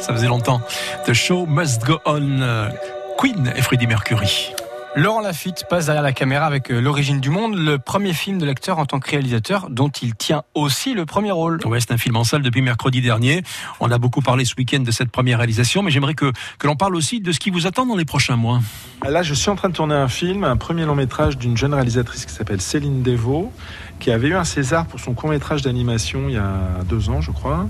Ça faisait longtemps. The show must go on. Queen et Freddie Mercury. Laurent Lafitte passe derrière la caméra avec euh, L'origine du monde, le premier film de l'acteur en tant que réalisateur dont il tient aussi le premier rôle. Ouais, c'est un film en salle depuis mercredi dernier. On a beaucoup parlé ce week-end de cette première réalisation, mais j'aimerais que, que l'on parle aussi de ce qui vous attend dans les prochains mois. Là, je suis en train de tourner un film, un premier long métrage d'une jeune réalisatrice qui s'appelle Céline Devaux, qui avait eu un César pour son court métrage d'animation il y a deux ans, je crois.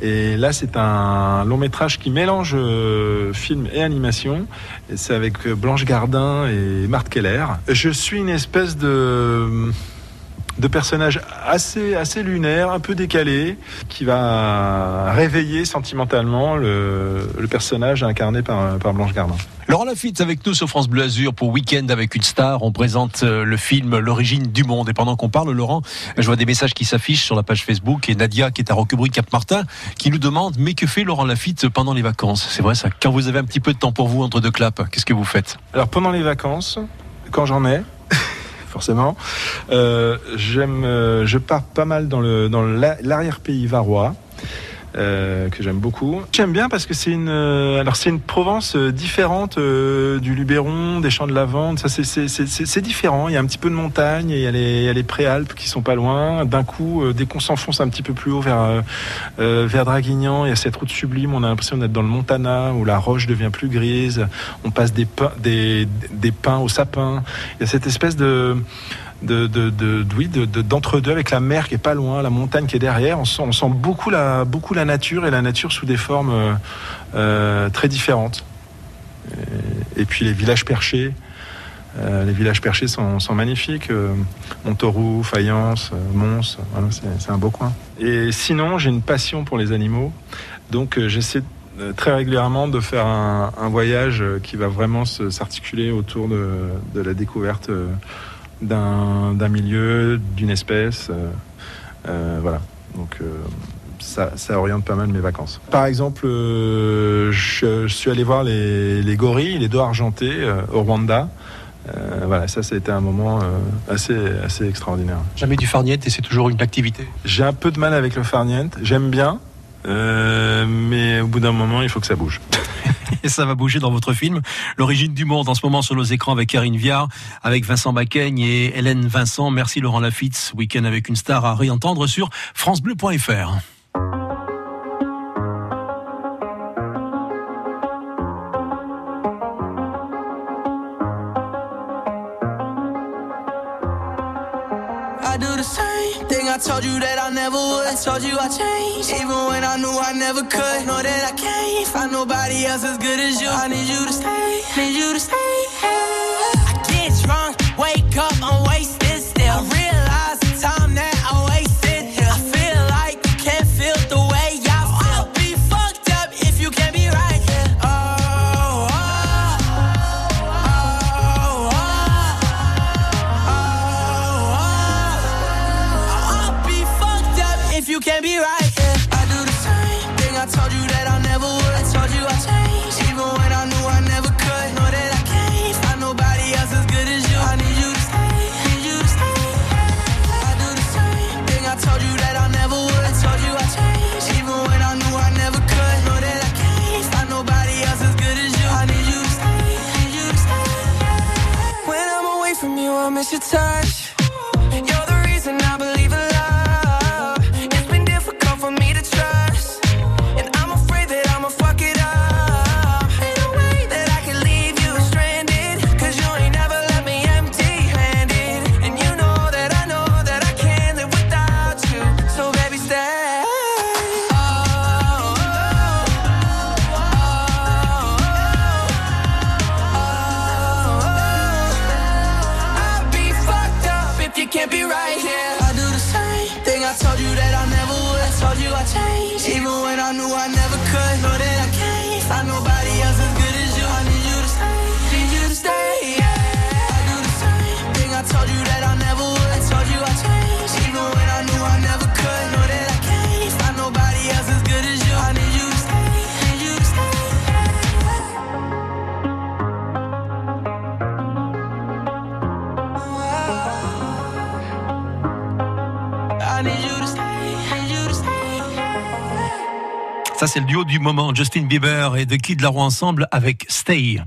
Et là, c'est un long métrage qui mélange euh, film et animation. C'est avec euh, Blanche Gardin et Marthe Keller. Je suis une espèce de de personnage assez assez lunaire, un peu décalé, qui va réveiller sentimentalement le, le personnage incarné par, par Blanche Gardin. Laurent Lafitte avec nous sur France Bleu Azur pour Week-end avec une star. On présente euh, le film L'origine du monde. Et pendant qu'on parle, Laurent, je vois des messages qui s'affichent sur la page Facebook et Nadia qui est à Roquebrune Cap Martin qui nous demande mais que fait Laurent Lafitte pendant les vacances? C'est vrai ça. Quand vous avez un petit peu de temps pour vous entre deux claps, qu'est-ce que vous faites? Alors pendant les vacances, quand j'en ai, forcément, euh, j'aime, euh, je pars pas mal dans le dans la- l'arrière-pays varois. Euh, que j'aime beaucoup. J'aime bien parce que c'est une, euh, alors c'est une Provence euh, différente euh, du Luberon, des champs de lavande. Ça c'est c'est différent. Il y a un petit peu de montagne, il y a les il y a les préalpes qui sont pas loin. D'un coup, dès qu'on s'enfonce un petit peu plus haut vers vers Draguignan, il y a cette route sublime. On a l'impression d'être dans le Montana où la roche devient plus grise. On passe des pins, des des pins au sapin. Il y a cette espèce de de, d'entre-deux avec la mer qui est pas loin, la montagne qui est derrière. On sent, beaucoup, la, nature et la nature sous des formes euh, euh, très différentes. Et, puis les villages perchés. euh, les villages perchés sont, magnifiques. euh, Montauroux, Fayence, Mons, c'est, un beau coin. Et sinon, j'ai une passion pour les animaux. Donc j'essaie très régulièrement de faire un, voyage qui va vraiment s'articuler autour de, la découverte d'un d'un milieu, d'une espèce. euh, euh, voilà. Donc euh, ça, ça oriente pas mal mes vacances. Par exemple, euh, je, je suis allé voir les, les gorilles, les dos argentés euh, au Rwanda. Euh, voilà, ça, ça a été un moment assez, assez extraordinaire. Jamais du farniette et c'est toujours une activité. J'ai un peu de mal avec le farniente. J'aime bien, mais au bout d'un moment, il faut que ça bouge. Et ça va bouger dans votre film. L'origine du monde en ce moment sur nos écrans avec Karine Viard, avec Vincent Macaigne et Hélène Vincent. Merci Laurent Lafitte. Week-end avec une star à réentendre sur francebleu.fr. I told you that I never would. Told you I changed, even when I knew I never could. Know that I can't find nobody else as good as you. I need you to stay, need you to stay. I miss your touch I told you that I never would. I told you I changed, even when I knew I never could. Ça, c'est le duo du moment, Justin Bieber et The Kid Larue ensemble avec Stay.